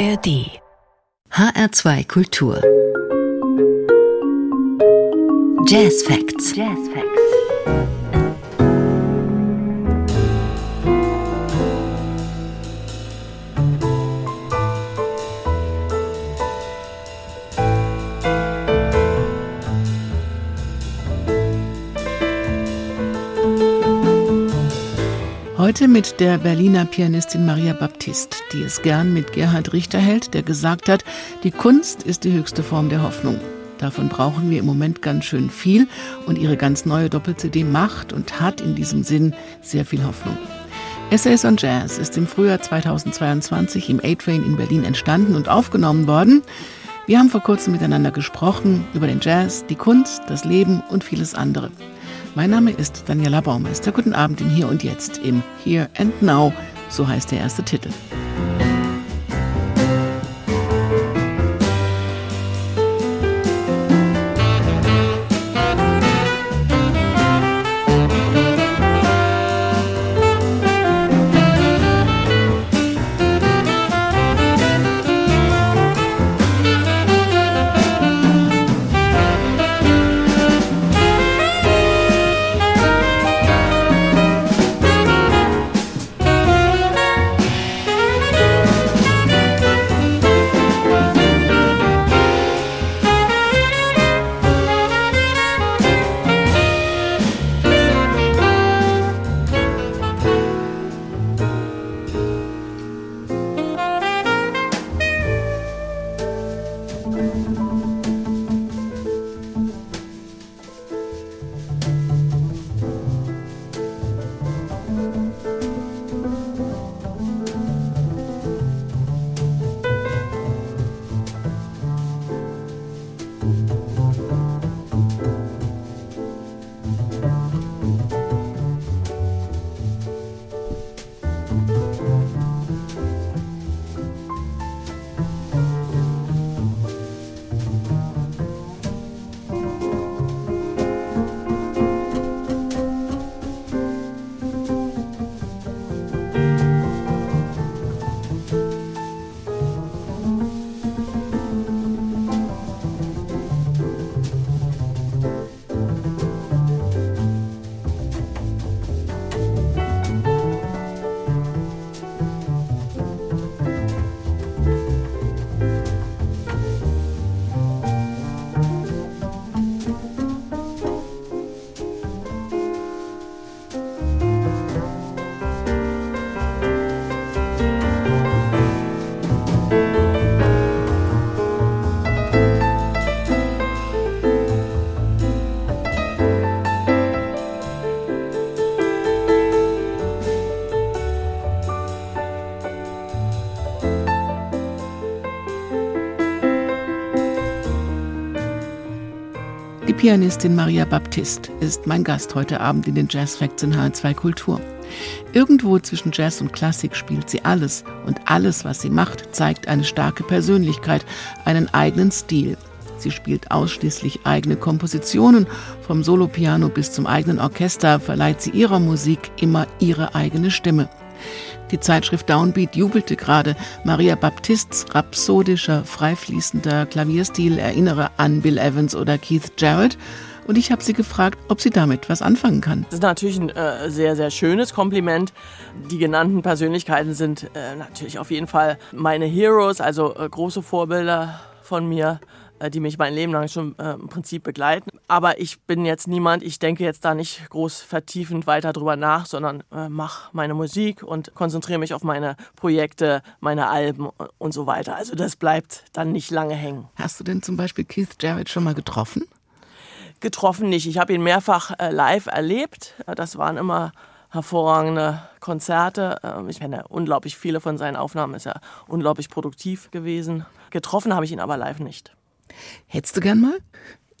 ARD HR2 Kultur Jazz Facts. Jazz Facts. Heute mit der Berliner Pianistin Maria Baptist, die es gern mit Gerhard Richter hält, der gesagt hat, die Kunst ist die höchste Form der Hoffnung. Davon brauchen wir im Moment ganz schön viel und ihre ganz neue Doppel-CD macht und hat in diesem Sinn sehr viel Hoffnung. Essays on Jazz ist im Frühjahr 2022 im A-Train in Berlin entstanden und aufgenommen worden. Wir haben vor kurzem miteinander gesprochen über den Jazz, die Kunst, das Leben und vieles andere. Mein Name ist Daniela Baumeister. Guten Abend im Hier und Jetzt im Here and Now, so heißt der erste Titel. Pianistin Maria Baptist ist mein Gast heute Abend in den Jazz Facts in H2 Kultur. Irgendwo zwischen Jazz und Klassik spielt sie alles und alles, was sie macht, zeigt eine starke Persönlichkeit, einen eigenen Stil. Sie spielt ausschließlich eigene Kompositionen, vom Solopiano bis zum eigenen Orchester verleiht sie ihrer Musik immer ihre eigene Stimme. Die Zeitschrift Downbeat jubelte gerade. Maria Baptists rhapsodischer, freifließender Klavierstil erinnere an Bill Evans oder Keith Jarrett. Und ich habe sie gefragt, ob sie damit was anfangen kann. Das ist natürlich ein äh, sehr, sehr schönes Kompliment. Die genannten Persönlichkeiten sind äh, natürlich auf jeden Fall meine Heroes, also äh, große Vorbilder von mir. Äh, die mich mein Leben lang schon äh, im Prinzip begleiten. Aber ich bin jetzt niemand, ich denke jetzt da nicht groß vertiefend weiter drüber nach, sondern äh, mache meine Musik und konzentriere mich auf meine Projekte, meine Alben und so weiter. Also das bleibt dann nicht lange hängen. Hast du denn zum Beispiel Keith Jarrett schon mal getroffen? Getroffen nicht. Ich habe ihn mehrfach äh, live erlebt. Das waren immer hervorragende Konzerte. Ähm, ich kenne unglaublich viele von seinen Aufnahmen, ist ja unglaublich produktiv gewesen. Getroffen habe ich ihn aber live nicht. Hättest du gern mal?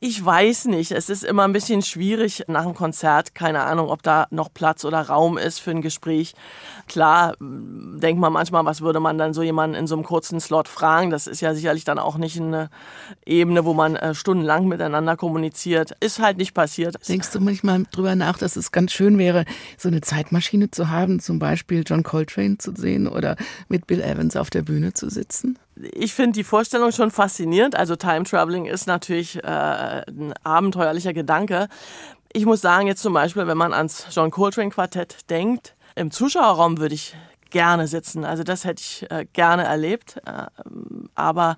Ich weiß nicht. Es ist immer ein bisschen schwierig nach dem Konzert. Keine Ahnung, ob da noch Platz oder Raum ist für ein Gespräch. Klar, denkt man manchmal, was würde man dann so jemanden in so einem kurzen Slot fragen? Das ist ja sicherlich dann auch nicht eine Ebene, wo man äh, stundenlang miteinander kommuniziert. Ist halt nicht passiert. Denkst du manchmal drüber nach, dass es ganz schön wäre, so eine Zeitmaschine zu haben, zum Beispiel John Coltrane zu sehen oder mit Bill Evans auf der Bühne zu sitzen? Ich finde die Vorstellung schon faszinierend. Also Time Traveling ist natürlich äh, ein abenteuerlicher Gedanke. Ich muss sagen, jetzt zum Beispiel, wenn man ans John Coltrane Quartett denkt, im Zuschauerraum würde ich gerne sitzen. Also das hätte ich äh, gerne erlebt. Äh, aber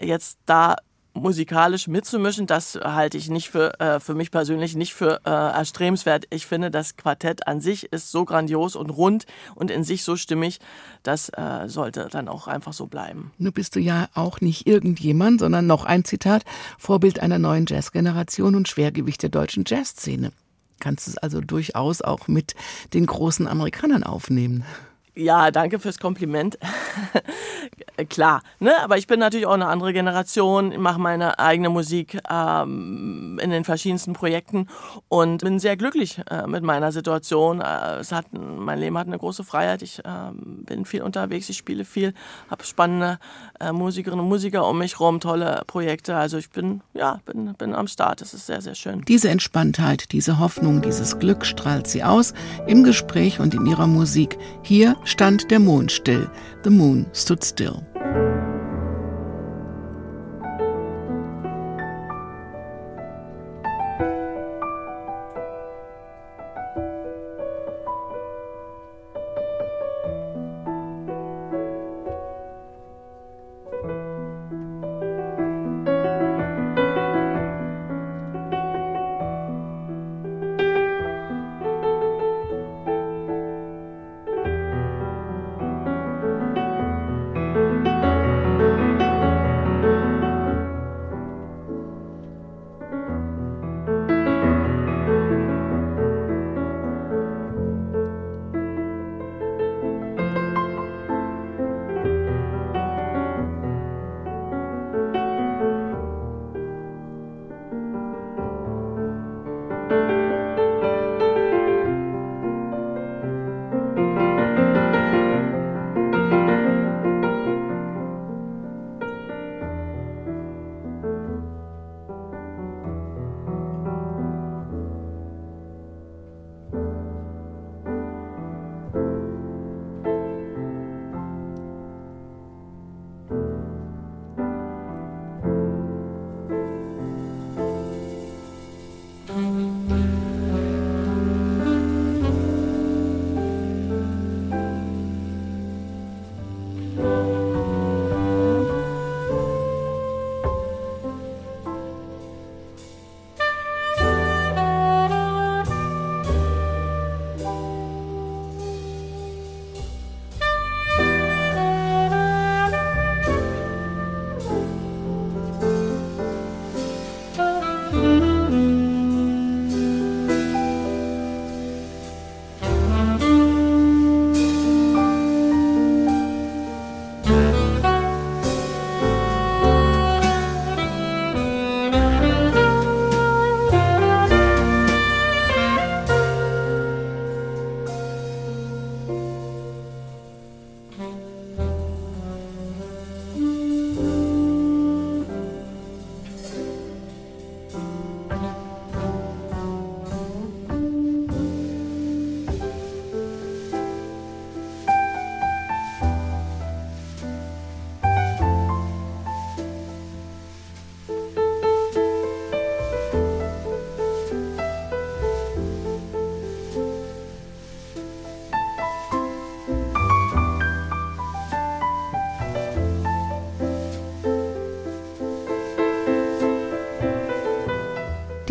jetzt da musikalisch mitzumischen, das halte ich nicht für, äh, für mich persönlich nicht für äh, erstrebenswert. Ich finde, das Quartett an sich ist so grandios und rund und in sich so stimmig, das äh, sollte dann auch einfach so bleiben. Nun bist du ja auch nicht irgendjemand, sondern noch ein Zitat, Vorbild einer neuen Jazzgeneration und Schwergewicht der deutschen Jazzszene. Kannst es also durchaus auch mit den großen Amerikanern aufnehmen. Ja, danke fürs Kompliment. Klar, ne? aber ich bin natürlich auch eine andere Generation, mache meine eigene Musik ähm, in den verschiedensten Projekten und bin sehr glücklich äh, mit meiner Situation. Äh, es hat, mein Leben hat eine große Freiheit. Ich äh, bin viel unterwegs, ich spiele viel, habe spannende äh, Musikerinnen und Musiker um mich rum, tolle Projekte. Also ich bin, ja, bin, bin am Start. Das ist sehr, sehr schön. Diese Entspanntheit, diese Hoffnung, dieses Glück strahlt sie aus im Gespräch und in ihrer Musik. Hier stand der Mond still. The moon stood still.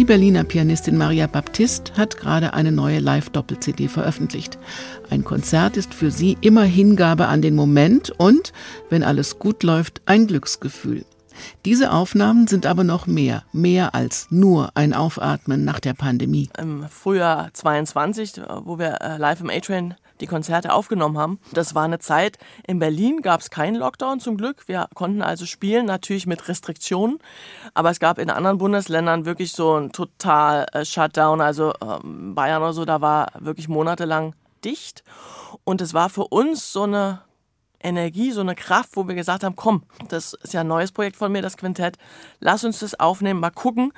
Die Berliner Pianistin Maria Baptist hat gerade eine neue Live-Doppel-CD veröffentlicht. Ein Konzert ist für sie immer Hingabe an den Moment und, wenn alles gut läuft, ein Glücksgefühl. Diese Aufnahmen sind aber noch mehr, mehr als nur ein Aufatmen nach der Pandemie. Im Frühjahr 22, wo wir äh, live im A-Train die Konzerte aufgenommen haben. Das war eine Zeit, in Berlin gab es keinen Lockdown zum Glück. Wir konnten also spielen, natürlich mit Restriktionen. Aber es gab in anderen Bundesländern wirklich so ein total äh, Shutdown. Also ähm, Bayern oder so, da war wirklich monatelang dicht. Und es war für uns so eine Energie, so eine Kraft, wo wir gesagt haben, komm, das ist ja ein neues Projekt von mir, das Quintett, lass uns das aufnehmen, mal gucken,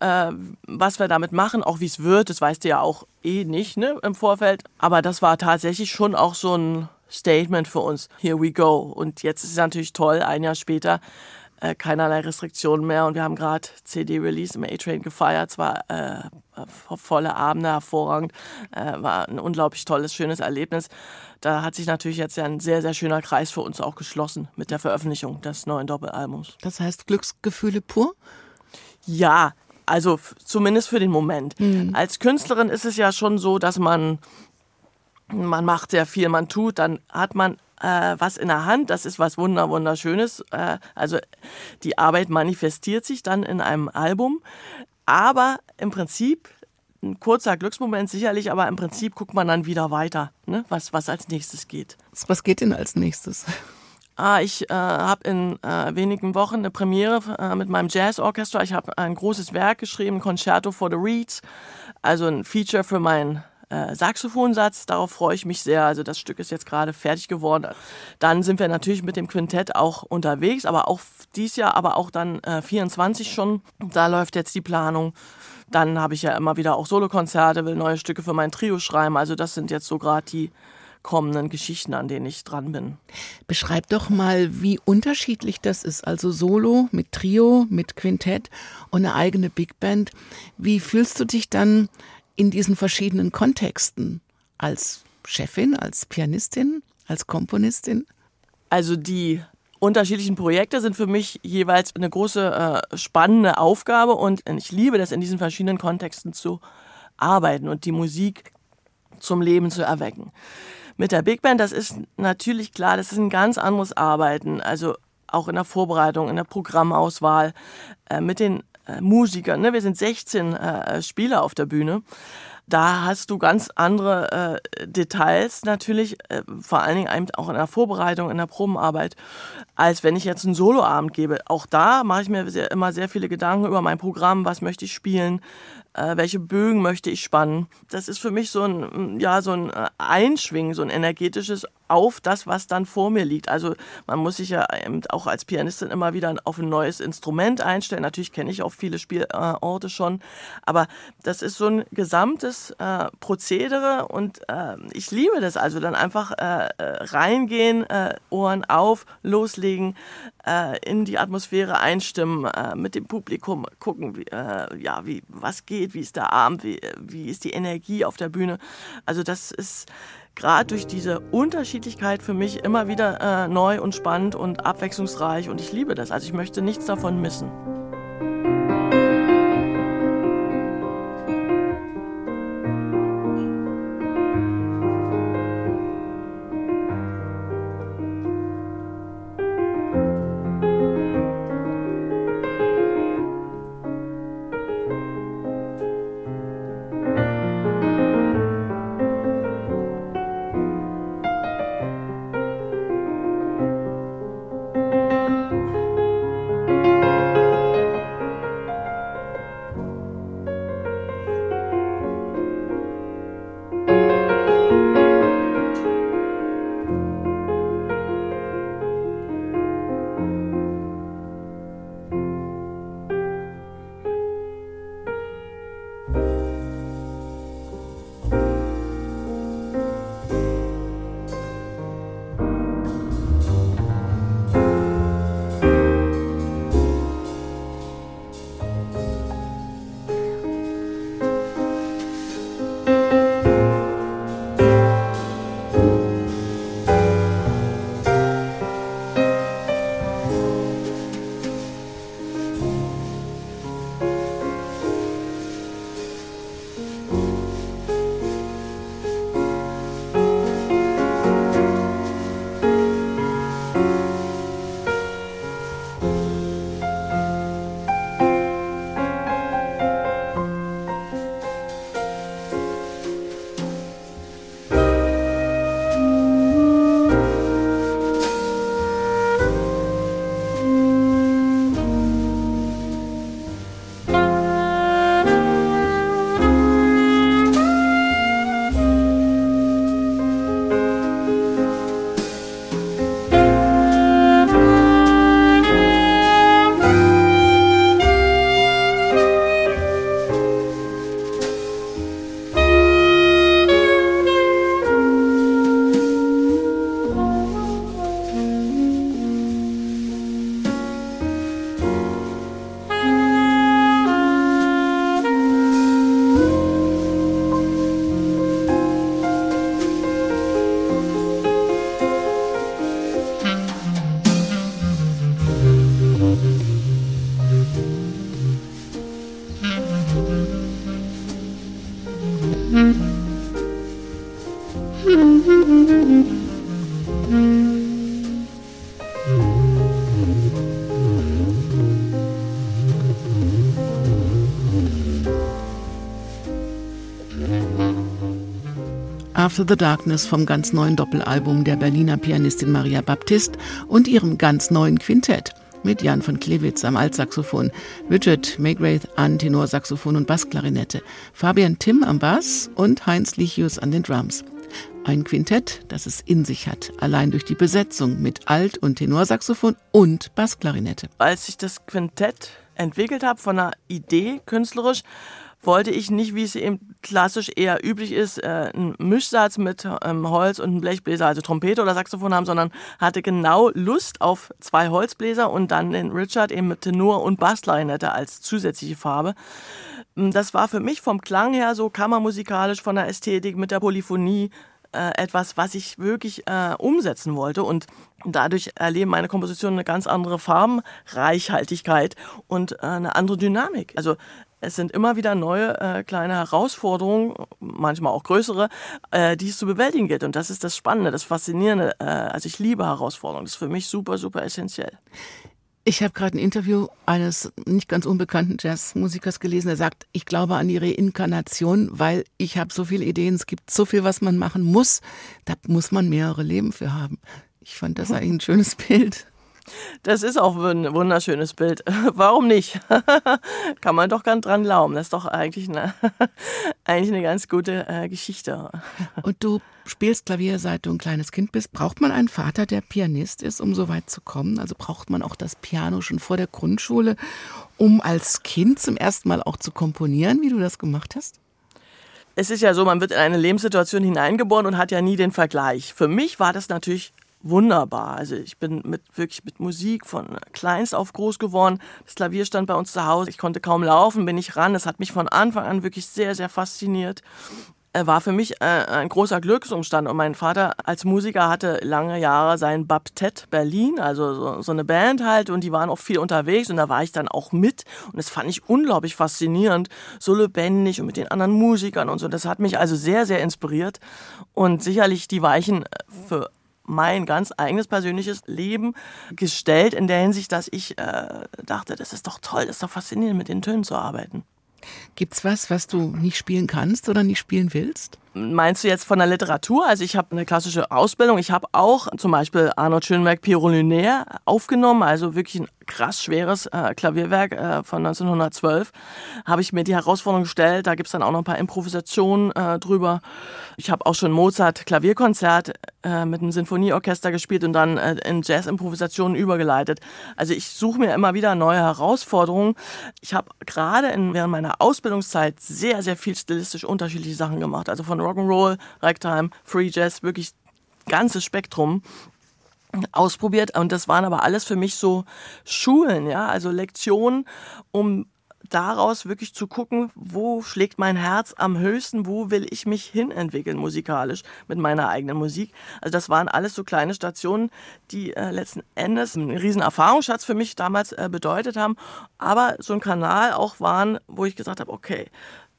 äh, was wir damit machen, auch wie es wird, das weißt du ja auch eh nicht ne, im Vorfeld, aber das war tatsächlich schon auch so ein Statement für uns. Here we go. Und jetzt ist es natürlich toll, ein Jahr später äh, keinerlei Restriktionen mehr und wir haben gerade CD-Release im A-Train gefeiert. Es war äh, volle Abende, hervorragend, äh, war ein unglaublich tolles, schönes Erlebnis. Da hat sich natürlich jetzt ja ein sehr, sehr schöner Kreis für uns auch geschlossen mit der Veröffentlichung des neuen Doppelalbums. Das heißt Glücksgefühle pur? Ja, also zumindest für den Moment. Mhm. Als Künstlerin ist es ja schon so, dass man man macht sehr viel, man tut, dann hat man äh, was in der Hand, das ist was wunder wunderschönes. Äh, also die Arbeit manifestiert sich dann in einem Album, aber im Prinzip ein kurzer Glücksmoment sicherlich, aber im Prinzip guckt man dann wieder weiter, ne? was, was als nächstes geht. Was geht denn als nächstes? Ah, ich äh, habe in äh, wenigen Wochen eine Premiere äh, mit meinem Jazzorchester. Ich habe ein großes Werk geschrieben, Concerto for the Reeds, also ein Feature für mein äh, Saxophonsatz. Darauf freue ich mich sehr. Also das Stück ist jetzt gerade fertig geworden. Dann sind wir natürlich mit dem Quintett auch unterwegs, aber auch dies Jahr, aber auch dann äh, 24 schon. Da läuft jetzt die Planung. Dann habe ich ja immer wieder auch Solokonzerte, will neue Stücke für mein Trio schreiben. Also das sind jetzt so gerade die kommenden Geschichten, an denen ich dran bin. Beschreib doch mal, wie unterschiedlich das ist. Also Solo mit Trio, mit Quintett und eine eigene Big Band. Wie fühlst du dich dann in diesen verschiedenen Kontexten als Chefin, als Pianistin, als Komponistin? Also die unterschiedlichen Projekte sind für mich jeweils eine große äh, spannende Aufgabe und ich liebe das in diesen verschiedenen Kontexten zu arbeiten und die Musik zum Leben zu erwecken. Mit der Big Band, das ist natürlich klar, das ist ein ganz anderes Arbeiten, also auch in der Vorbereitung, in der Programmauswahl, äh, mit den äh, Musikern. Ne? Wir sind 16 äh, Spieler auf der Bühne. Da hast du ganz andere äh, Details natürlich, äh, vor allen Dingen auch in der Vorbereitung, in der Probenarbeit, als wenn ich jetzt einen Soloabend gebe. Auch da mache ich mir sehr, immer sehr viele Gedanken über mein Programm, was möchte ich spielen, äh, welche Bögen möchte ich spannen. Das ist für mich so ein, ja, so ein äh, Einschwingen, so ein energetisches auf das, was dann vor mir liegt. Also man muss sich ja auch als Pianistin immer wieder auf ein neues Instrument einstellen. Natürlich kenne ich auch viele Spielorte schon, aber das ist so ein gesamtes äh, Prozedere und äh, ich liebe das. Also dann einfach äh, äh reingehen, äh, Ohren auf, loslegen, äh, in die Atmosphäre einstimmen, mit dem Publikum gucken, wie, ja, wie was geht, wie ist der Abend, wie, wie ist die Energie auf der Bühne. Also das ist gerade durch diese Unterschiedlichkeit für mich immer wieder äh, neu und spannend und abwechslungsreich und ich liebe das. Also ich möchte nichts davon missen. After the Darkness vom ganz neuen Doppelalbum der Berliner Pianistin Maria Baptist und ihrem ganz neuen Quintett mit Jan von Klewitz am Altsaxophon, Richard Maygraith an Tenorsaxophon und Bassklarinette, Fabian Timm am Bass und Heinz Lichius an den Drums. Ein Quintett, das es in sich hat, allein durch die Besetzung mit Alt- und Tenorsaxophon und Bassklarinette. Als ich das Quintett entwickelt habe, von einer Idee künstlerisch, wollte ich nicht, wie es eben klassisch eher üblich ist, äh, einen Mischsatz mit ähm, Holz und einem Blechbläser, also Trompete oder Saxophon haben, sondern hatte genau Lust auf zwei Holzbläser und dann den Richard eben mit Tenor und Bassklarinette als zusätzliche Farbe. Ähm, das war für mich vom Klang her so kammermusikalisch, von der Ästhetik mit der Polyphonie äh, etwas, was ich wirklich äh, umsetzen wollte und dadurch erleben meine Kompositionen eine ganz andere Farbenreichhaltigkeit und äh, eine andere Dynamik. Also es sind immer wieder neue äh, kleine Herausforderungen, manchmal auch größere, äh, die es zu bewältigen gilt. Und das ist das Spannende, das Faszinierende. Äh, also ich liebe Herausforderungen. Das ist für mich super, super essentiell. Ich habe gerade ein Interview eines nicht ganz unbekannten Jazzmusikers gelesen, der sagt, ich glaube an die Reinkarnation, weil ich habe so viele Ideen, es gibt so viel, was man machen muss, da muss man mehrere Leben für haben. Ich fand das eigentlich ein schönes Bild. Das ist auch ein wunderschönes Bild. Warum nicht? Kann man doch ganz dran glauben. Das ist doch eigentlich eine, eigentlich eine ganz gute äh, Geschichte. Und du spielst Klavier, seit du ein kleines Kind bist. Braucht man einen Vater, der Pianist ist, um so weit zu kommen? Also braucht man auch das Piano schon vor der Grundschule, um als Kind zum ersten Mal auch zu komponieren, wie du das gemacht hast? Es ist ja so, man wird in eine Lebenssituation hineingeboren und hat ja nie den Vergleich. Für mich war das natürlich wunderbar. Also ich bin mit, wirklich mit Musik von kleinst auf groß geworden. Das Klavier stand bei uns zu Hause. Ich konnte kaum laufen, bin ich ran. Das hat mich von Anfang an wirklich sehr, sehr fasziniert war für mich äh, ein großer Glücksumstand. Und mein Vater als Musiker hatte lange Jahre sein Baptett Berlin, also so, so, eine Band halt, und die waren auch viel unterwegs und da war ich dann auch mit. Und das fand ich unglaublich faszinierend, so lebendig und mit den anderen Musikern und so. Das hat mich also sehr, sehr inspiriert und sicherlich die Weichen für mein ganz eigenes persönliches Leben gestellt in der Hinsicht, dass ich äh, dachte, das ist doch toll, das ist doch faszinierend, mit den Tönen zu arbeiten. Gibt's was, was du nicht spielen kannst oder nicht spielen willst? Meinst du jetzt von der Literatur? Also ich habe eine klassische Ausbildung. Ich habe auch zum Beispiel Arnold Schönberg Pierrot Lunaire aufgenommen, also wirklich ein krass schweres äh, Klavierwerk äh, von 1912. Habe ich mir die Herausforderung gestellt. Da gibt's dann auch noch ein paar Improvisationen äh, drüber. Ich habe auch schon Mozart Klavierkonzert äh, mit einem Sinfonieorchester gespielt und dann äh, in Jazz-Improvisationen übergeleitet. Also ich suche mir immer wieder neue Herausforderungen. Ich habe gerade während meiner Ausbildungszeit sehr, sehr viel stilistisch unterschiedliche Sachen gemacht. Also von Rock'n'Roll, Ragtime, Free Jazz, wirklich ganzes Spektrum ausprobiert und das waren aber alles für mich so Schulen, ja, also Lektionen, um daraus wirklich zu gucken, wo schlägt mein Herz am höchsten, wo will ich mich hinentwickeln musikalisch mit meiner eigenen Musik. Also das waren alles so kleine Stationen, die äh, letzten Endes einen riesen Erfahrungsschatz für mich damals äh, bedeutet haben, aber so ein Kanal auch waren, wo ich gesagt habe, okay,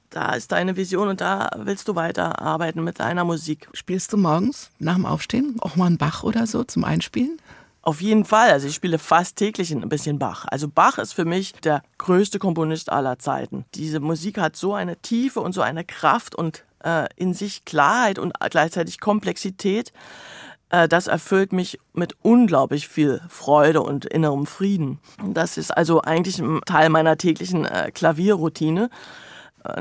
da ist deine Vision und da willst du weiterarbeiten mit deiner Musik. Spielst du morgens nach dem Aufstehen auch mal einen Bach oder so zum Einspielen? Auf jeden Fall. Also ich spiele fast täglich ein bisschen Bach. Also Bach ist für mich der größte Komponist aller Zeiten. Diese Musik hat so eine Tiefe und so eine Kraft und äh, in sich Klarheit und gleichzeitig Komplexität. Äh, das erfüllt mich mit unglaublich viel Freude und innerem Frieden. Das ist also eigentlich ein Teil meiner täglichen äh, Klavierroutine.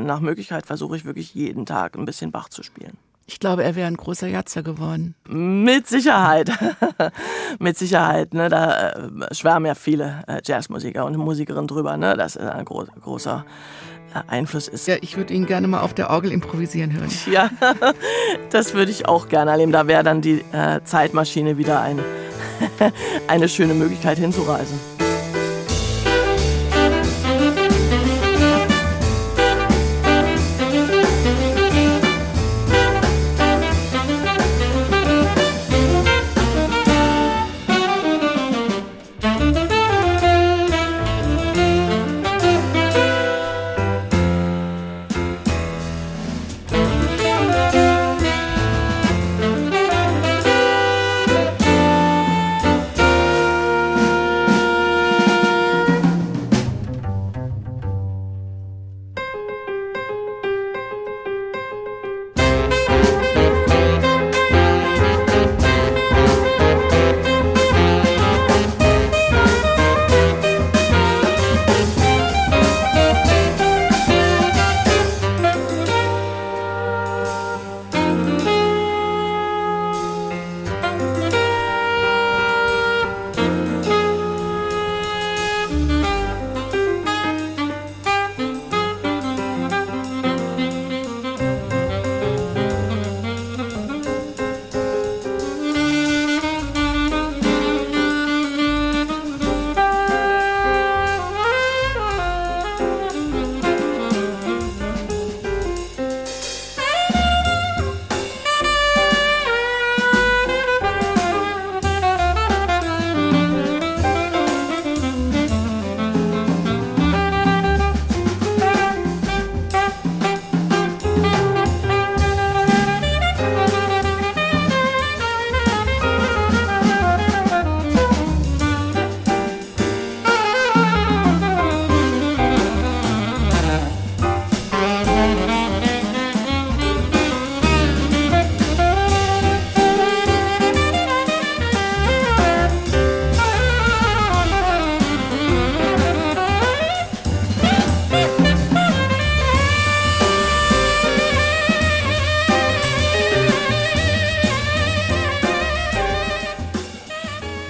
Nach Möglichkeit versuche ich wirklich jeden Tag ein bisschen Bach zu spielen. Ich glaube, er wäre ein großer Jatzer geworden. Mit Sicherheit. Mit Sicherheit. Ne? Da äh, schwärmen ja viele äh, Jazzmusiker und Musikerinnen drüber, ne? dass er ein gro großer äh, Einfluss ist. Ja, ich würde ihn gerne mal auf der Orgel improvisieren hören. Ja, das würde ich auch gerne erleben. Da wäre dann die äh, Zeitmaschine wieder ein, eine schöne Möglichkeit hinzureisen.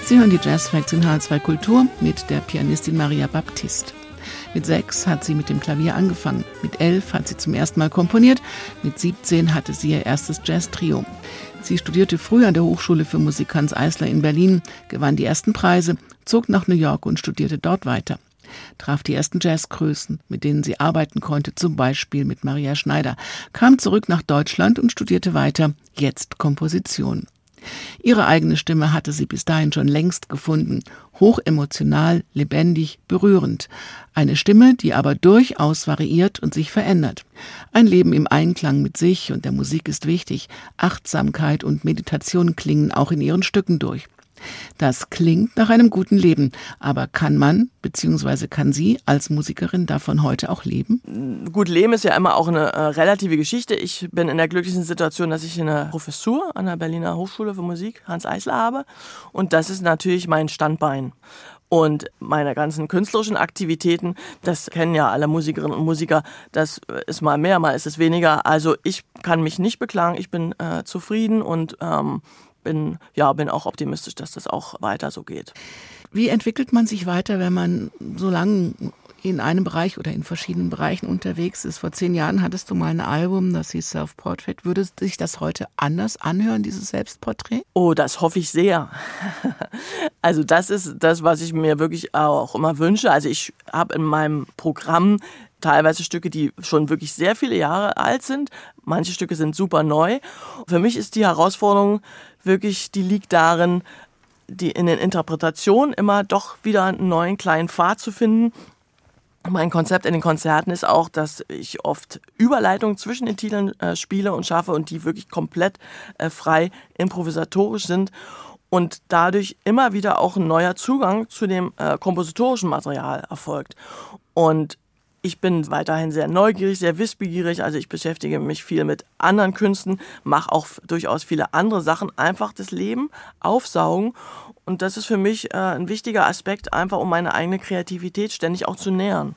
Sie hören die Jazz Facts in H2 Kultur mit der Pianistin Maria Baptiste. Mit sechs hat sie mit dem Klavier angefangen. Mit elf hat sie zum ersten Mal komponiert. Mit 17 hatte sie ihr erstes Jazz-Trio. Sie studierte früh an der Hochschule für Musik Hans Eisler in Berlin, gewann die ersten Preise, zog nach New York und studierte dort weiter. Traf die ersten Jazzgrößen, mit denen sie arbeiten konnte, zum Beispiel mit Maria Schneider, kam zurück nach Deutschland und studierte weiter, jetzt Komposition. Ihre eigene Stimme hatte sie bis dahin schon längst gefunden, hochemotional, lebendig, berührend. Eine Stimme, die aber durchaus variiert und sich verändert. Ein Leben im Einklang mit sich und der Musik ist wichtig. Achtsamkeit und Meditation klingen auch in ihren Stücken durch. Das klingt nach einem guten Leben, aber kann man bzw. kann sie als Musikerin davon heute auch leben? Gut, Leben ist ja immer auch eine äh, relative Geschichte. Ich bin in der glücklichen Situation, dass ich eine Professur an der Berliner Hochschule für Musik Hans Eisler habe und das ist natürlich mein Standbein. Und meine ganzen künstlerischen Aktivitäten, das kennen ja alle Musikerinnen und Musiker, das ist mal mehr, mal ist es weniger. Also ich kann mich nicht beklagen, ich bin äh, zufrieden und ähm, bin, ja, bin auch optimistisch, dass das auch weiter so geht. Wie entwickelt man sich weiter, wenn man so lange in einem Bereich oder in verschiedenen Bereichen unterwegs ist. Vor zehn Jahren hattest du mal ein Album, das hieß Self-Portrait. Würde sich das heute anders anhören, dieses Selbstporträt? Oh, das hoffe ich sehr. Also das ist das, was ich mir wirklich auch immer wünsche. Also ich habe in meinem Programm teilweise Stücke, die schon wirklich sehr viele Jahre alt sind. Manche Stücke sind super neu. Für mich ist die Herausforderung wirklich, die liegt darin, die in den Interpretationen immer doch wieder einen neuen kleinen Pfad zu finden. Mein Konzept in den Konzerten ist auch, dass ich oft Überleitungen zwischen den Titeln äh, spiele und schaffe und die wirklich komplett äh, frei improvisatorisch sind und dadurch immer wieder auch ein neuer Zugang zu dem äh, kompositorischen Material erfolgt. Und ich bin weiterhin sehr neugierig, sehr wissbegierig. Also ich beschäftige mich viel mit anderen Künsten, mache auch durchaus viele andere Sachen. Einfach das Leben aufsaugen. Und das ist für mich äh, ein wichtiger Aspekt, einfach um meine eigene Kreativität ständig auch zu nähern.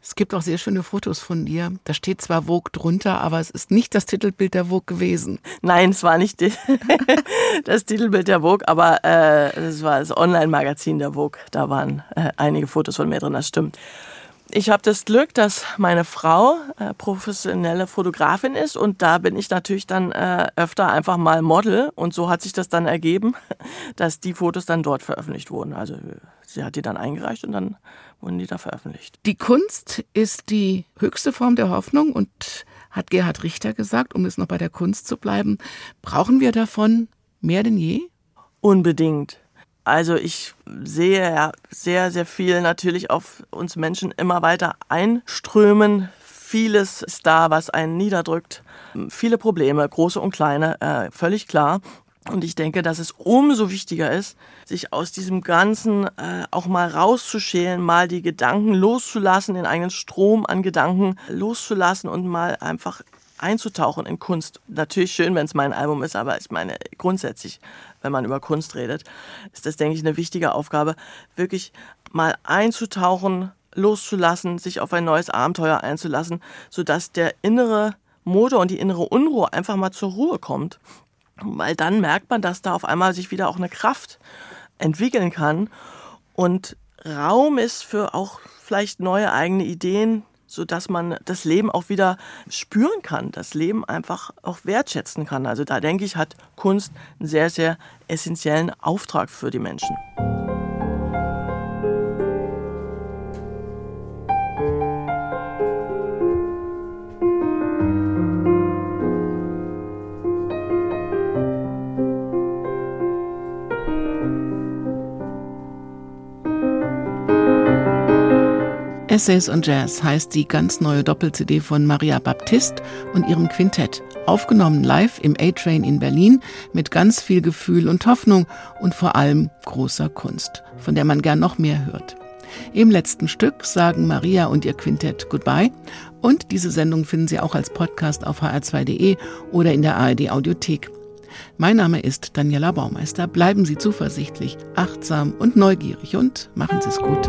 Es gibt auch sehr schöne Fotos von dir. Da steht zwar Vogue drunter, aber es ist nicht das Titelbild der Vogue gewesen. Nein, es war nicht das Titelbild der Vogue, aber äh, es war das Online-Magazin der Vogue. Da waren äh, einige Fotos von mir drin, das stimmt ich habe das Glück, dass meine Frau äh, professionelle Fotografin ist und da bin ich natürlich dann äh, öfter einfach mal Model und so hat sich das dann ergeben, dass die Fotos dann dort veröffentlicht wurden. Also sie hat die dann eingereicht und dann wurden die da veröffentlicht. Die Kunst ist die höchste Form der Hoffnung und hat Gerhard Richter gesagt, um es noch bei der Kunst zu bleiben, brauchen wir davon mehr denn je? Unbedingt. Also ich sehe ja sehr, sehr viel natürlich auf uns Menschen immer weiter einströmen. Vieles ist da, was einen niederdrückt. Viele Probleme, große und kleine, äh, völlig klar. Und ich denke, dass es umso wichtiger ist, sich aus diesem Ganzen äh, auch mal rauszuschälen, mal die Gedanken loszulassen, den eigenen Strom an Gedanken loszulassen und mal einfach einzutauchen in Kunst. Natürlich schön, wenn es mein Album ist, aber ich meine, grundsätzlich, wenn man über Kunst redet, ist das, denke ich, eine wichtige Aufgabe, wirklich mal einzutauchen, loszulassen, sich auf ein neues Abenteuer einzulassen, sodass der innere Motor und die innere Unruhe einfach mal zur Ruhe kommt. Weil dann merkt man, dass da auf einmal sich wieder auch eine Kraft entwickeln kann und Raum ist für auch vielleicht neue eigene Ideen, so dass man das Leben auch wieder spüren kann, das Leben einfach auch wertschätzen kann. Also da denke ich, hat Kunst einen sehr, sehr essentiellen Auftrag für die Menschen. Essays on Jazz heißt die ganz neue Doppel-CD von Maria Baptiste und ihrem Quintett. Aufgenommen live im A-Train in Berlin mit ganz viel Gefühl und Hoffnung und vor allem großer Kunst, von der man gern noch mehr hört. Im letzten Stück sagen Maria und ihr Quintett Goodbye und diese Sendung finden Sie auch als Podcast auf hr2.de oder in der ARD Audiothek. Mein Name ist Daniela Baumeister. Bleiben Sie zuversichtlich, achtsam und neugierig und machen Sie es gut.